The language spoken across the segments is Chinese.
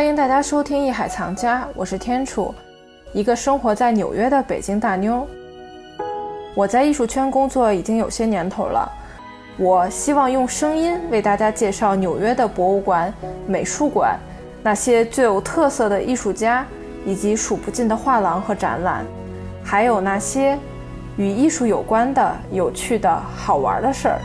欢迎大家收听《艺海藏家》，我是天楚，一个生活在纽约的北京大妞。我在艺术圈工作已经有些年头了，我希望用声音为大家介绍纽约的博物馆、美术馆，那些最有特色的艺术家，以及数不尽的画廊和展览，还有那些与艺术有关的有趣的好玩的事儿。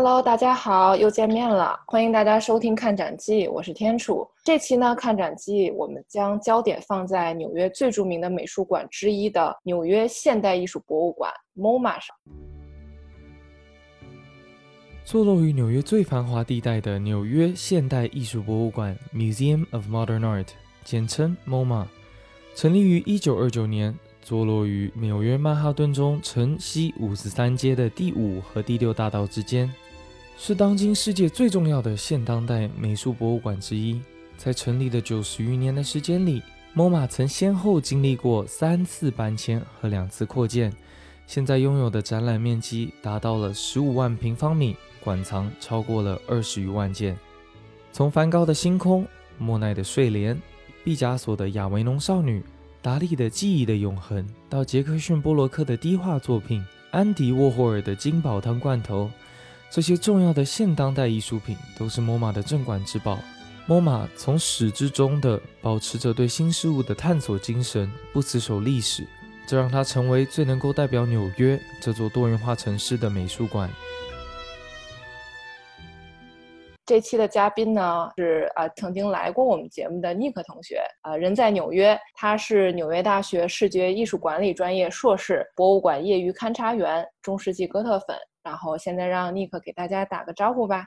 Hello，大家好，又见面了，欢迎大家收听看展记，我是天楚。这期呢，看展记我们将焦点放在纽约最著名的美术馆之一的纽约现代艺术博物馆 MoMA 上。坐落于纽约最繁华地带的纽约现代艺术博物馆 Museum of Modern Art，简称 MoMA，成立于1929年。坐落于纽约曼哈顿中城西五十三街的第五和第六大道之间，是当今世界最重要的现当代美术博物馆之一。在成立的九十余年的时间里，MoMA 曾先后经历过三次搬迁和两次扩建，现在拥有的展览面积达到了十五万平方米，馆藏超过了二十余万件。从梵高的星空、莫奈的睡莲、毕加索的亚维农少女。达利的记忆的永恒，到杰克逊波洛克的低画作品，安迪沃霍尔的金宝汤罐头，这些重要的现当代艺术品都是 MoMA 的镇馆之宝。MoMA 从始至终的保持着对新事物的探索精神，不死守历史，这让它成为最能够代表纽约这座多元化城市的美术馆。这期的嘉宾呢是啊曾经来过我们节目的尼克同学啊，人在纽约，他是纽约大学视觉艺术管理专业硕士，博物馆业余勘察员，中世纪哥特粉。然后现在让尼克给大家打个招呼吧。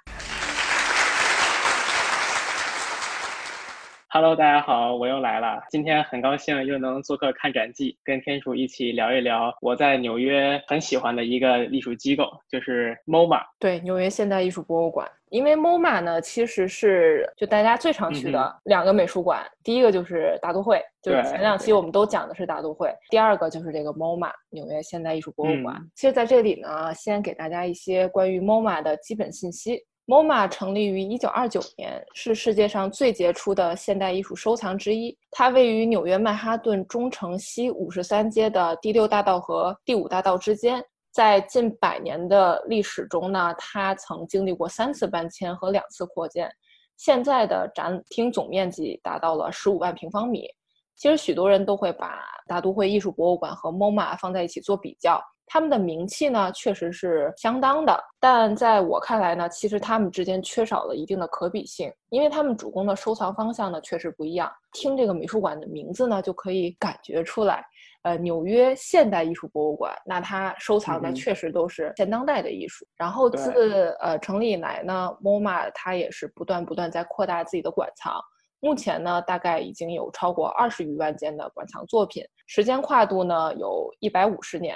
Hello，大家好，我又来了。今天很高兴又能做客看展记，跟天楚一起聊一聊我在纽约很喜欢的一个艺术机构，就是 MoMA。对，纽约现代艺术博物馆。因为 MoMA 呢，其实是就大家最常去的两个美术馆，第一个就是大都会，就是前两期我们都讲的是大都会。第二个就是这个 MoMA 纽约现代艺术博物馆。其实在这里呢，先给大家一些关于 MoMA 的基本信息。MoMA 成立于1929年，是世界上最杰出的现代艺术收藏之一。它位于纽约曼哈顿中城西53街的第六大道和第五大道之间。在近百年的历史中呢，它曾经历过三次搬迁和两次扩建。现在的展厅总面积达到了十五万平方米。其实许多人都会把大都会艺术博物馆和 MoMA 放在一起做比较，他们的名气呢确实是相当的。但在我看来呢，其实他们之间缺少了一定的可比性，因为他们主攻的收藏方向呢确实不一样。听这个美术馆的名字呢，就可以感觉出来。呃，纽约现代艺术博物馆，那它收藏的确实都是现当代的艺术。然后自呃成立以来呢，MoMA 它也是不断不断在扩大自己的馆藏。目前呢，大概已经有超过二十余万件的馆藏作品，时间跨度呢有一百五十年。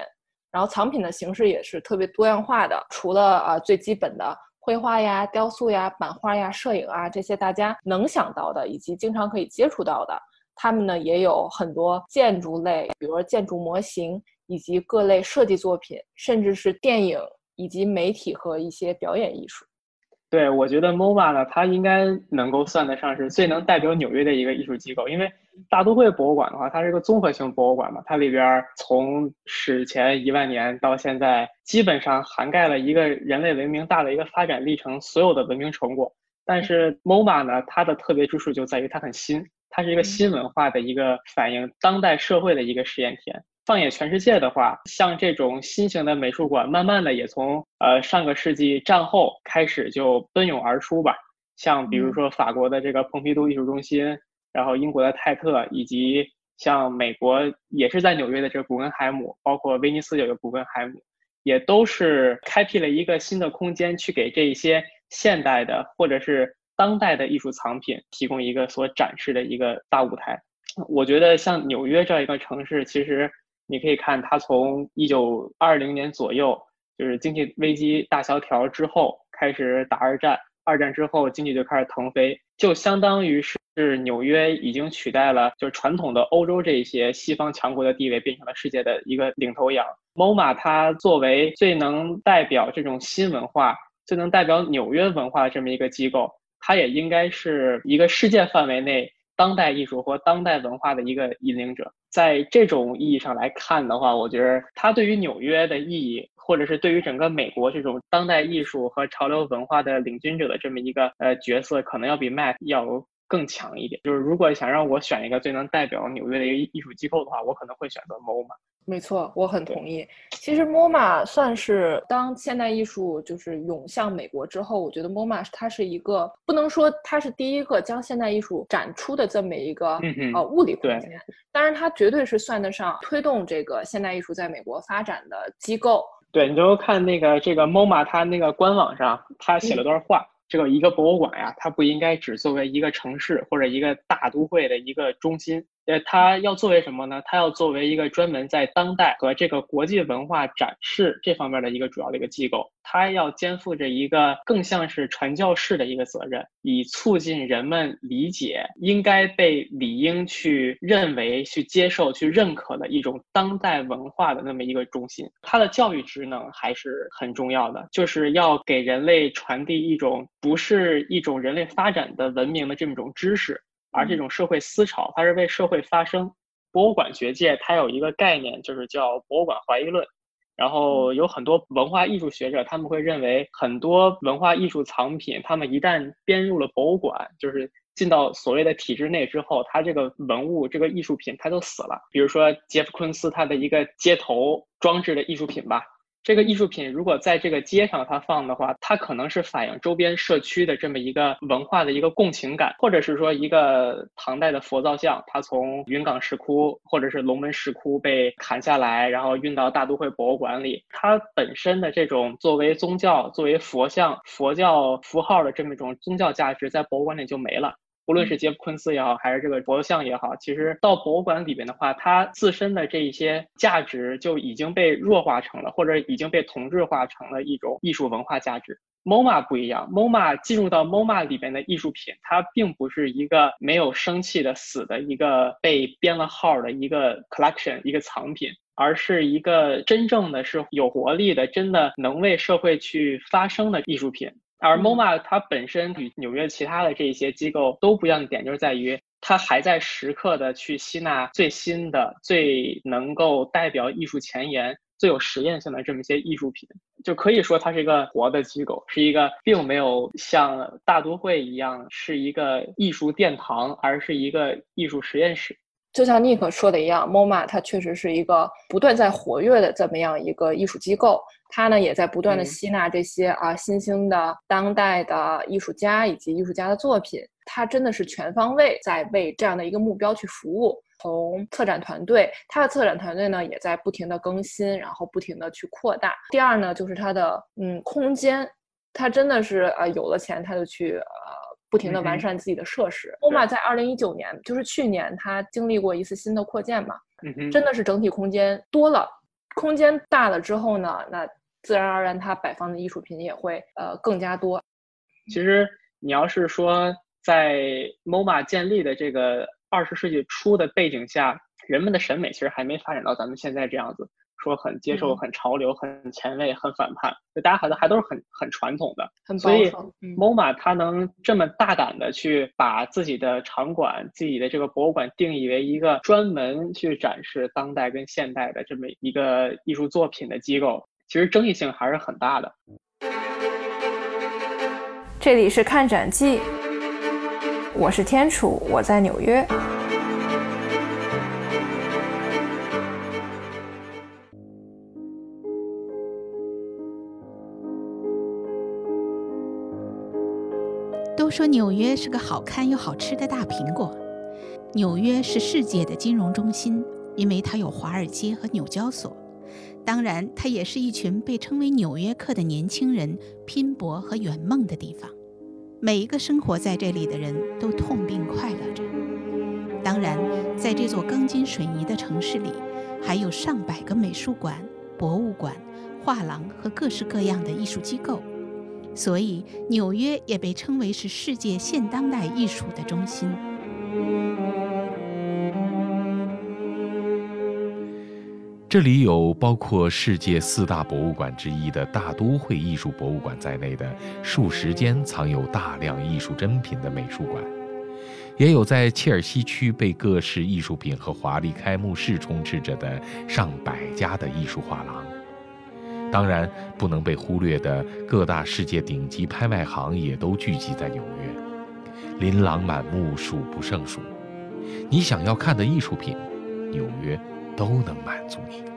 然后藏品的形式也是特别多样化的，除了呃最基本的绘画呀、雕塑呀、版画呀、摄影啊这些大家能想到的，以及经常可以接触到的。他们呢也有很多建筑类，比如说建筑模型，以及各类设计作品，甚至是电影以及媒体和一些表演艺术。对，我觉得 MoMA 呢，它应该能够算得上是最能代表纽约的一个艺术机构。因为大都会博物馆的话，它是一个综合性博物馆嘛，它里边从史前一万年到现在，基本上涵盖了一个人类文明大的一个发展历程，所有的文明成果。但是 MoMA 呢，它的特别之处就在于它很新。它是一个新文化的一个反映当代社会的一个实验田。放眼全世界的话，像这种新型的美术馆，慢慢的也从呃上个世纪战后开始就奔涌而出吧。像比如说法国的这个蓬皮杜艺术中心，然后英国的泰特，以及像美国也是在纽约的这个古根海姆，包括威尼斯有个古根海姆，也都是开辟了一个新的空间，去给这一些现代的或者是。当代的艺术藏品提供一个所展示的一个大舞台，我觉得像纽约这样一个城市，其实你可以看它从一九二零年左右，就是经济危机大萧条之后开始打二战，二战之后经济就开始腾飞，就相当于是纽约已经取代了就是传统的欧洲这些西方强国的地位，变成了世界的一个领头羊。MoMA 它作为最能代表这种新文化、最能代表纽约文化的这么一个机构，它也应该是一个世界范围内当代艺术或当代文化的一个引领者。在这种意义上来看的话，我觉得它对于纽约的意义。或者是对于整个美国这种当代艺术和潮流文化的领军者的这么一个呃角色，可能要比 Mac 要更强一点。就是如果想让我选一个最能代表纽约的一个艺术机构的话，我可能会选择 MoMA。没错，我很同意。其实 MoMA 算是当现代艺术就是涌向美国之后，我觉得 MoMA 它是一个不能说它是第一个将现代艺术展出的这么一个呃物理空间，当然它绝对是算得上推动这个现代艺术在美国发展的机构。对，你就看那个这个 MoMA，它那个官网上，它写了段话。这个一个博物馆呀，它不应该只作为一个城市或者一个大都会的一个中心。呃，它要作为什么呢？它要作为一个专门在当代和这个国际文化展示这方面的一个主要的一个机构。它要肩负着一个更像是传教士的一个责任，以促进人们理解应该被理应去认为、去接受、去认可的一种当代文化的那么一个中心。它的教育职能还是很重要的，就是要给人类传递一种不是一种人类发展的文明的这么一种知识。而这种社会思潮，它是为社会发声。博物馆学界它有一个概念，就是叫博物馆怀疑论。然后有很多文化艺术学者，他们会认为，很多文化艺术藏品，他们一旦编入了博物馆，就是进到所谓的体制内之后，它这个文物、这个艺术品，它就死了。比如说杰夫·昆斯他的一个街头装置的艺术品吧。这个艺术品如果在这个街上它放的话，它可能是反映周边社区的这么一个文化的一个共情感，或者是说一个唐代的佛造像，它从云冈石窟或者是龙门石窟被砍下来，然后运到大都会博物馆里，它本身的这种作为宗教、作为佛像、佛教符号的这么一种宗教价值，在博物馆里就没了。无论是杰夫·昆斯也好，还是这个佛像也好，其实到博物馆里边的话，它自身的这一些价值就已经被弱化成了，或者已经被同质化成了一种艺术文化价值。MoMA 不一样，MoMA 进入到 MoMA 里边的艺术品，它并不是一个没有生气的死的一个被编了号的一个 collection 一个藏品，而是一个真正的是有活力的，真的能为社会去发声的艺术品。而 MoMA 它本身与纽约其他的这些机构都不一样的点，就是在于它还在时刻的去吸纳最新的、最能够代表艺术前沿、最有实验性的这么一些艺术品，就可以说它是一个活的机构，是一个并没有像大都会一样是一个艺术殿堂，而是一个艺术实验室。就像 Nick 说的一样，MoMA 它确实是一个不断在活跃的这么样一个艺术机构。它呢也在不断的吸纳这些啊新兴的当代的艺术家以及艺术家的作品，它真的是全方位在为这样的一个目标去服务。从策展团队，它的策展团队呢也在不停的更新，然后不停的去扩大。第二呢就是它的嗯空间，它真的是呃有了钱，他就去呃不停的完善自己的设施。欧玛在二零一九年，就是去年，它经历过一次新的扩建嘛，真的是整体空间多了。空间大了之后呢，那自然而然它摆放的艺术品也会呃更加多。其实你要是说在 MoMA 建立的这个二十世纪初的背景下，人们的审美其实还没发展到咱们现在这样子，说很接受、很潮流、很前卫、很反叛，就大家好像还都是很很传统的。所以 MoMA 它能这么大胆的去把自己的场馆、自己的这个博物馆定义为一个专门去展示当代跟现代的这么一个艺术作品的机构。其实争议性还是很大的。这里是看展记，我是天楚，我在纽约。都说纽约是个好看又好吃的大苹果。纽约是世界的金融中心，因为它有华尔街和纽交所。当然，它也是一群被称为“纽约客”的年轻人拼搏和圆梦的地方。每一个生活在这里的人都痛并快乐着。当然，在这座钢筋水泥的城市里，还有上百个美术馆、博物馆、画廊和各式各样的艺术机构。所以纽约也被称为是世界现当代艺术的中心。这里有包括世界四大博物馆之一的大都会艺术博物馆在内的数十间藏有大量艺术珍品的美术馆，也有在切尔西区被各式艺术品和华丽开幕式充斥着的上百家的艺术画廊。当然，不能被忽略的各大世界顶级拍卖行也都聚集在纽约，琳琅满目，数不胜数。你想要看的艺术品，纽约。都能满足你。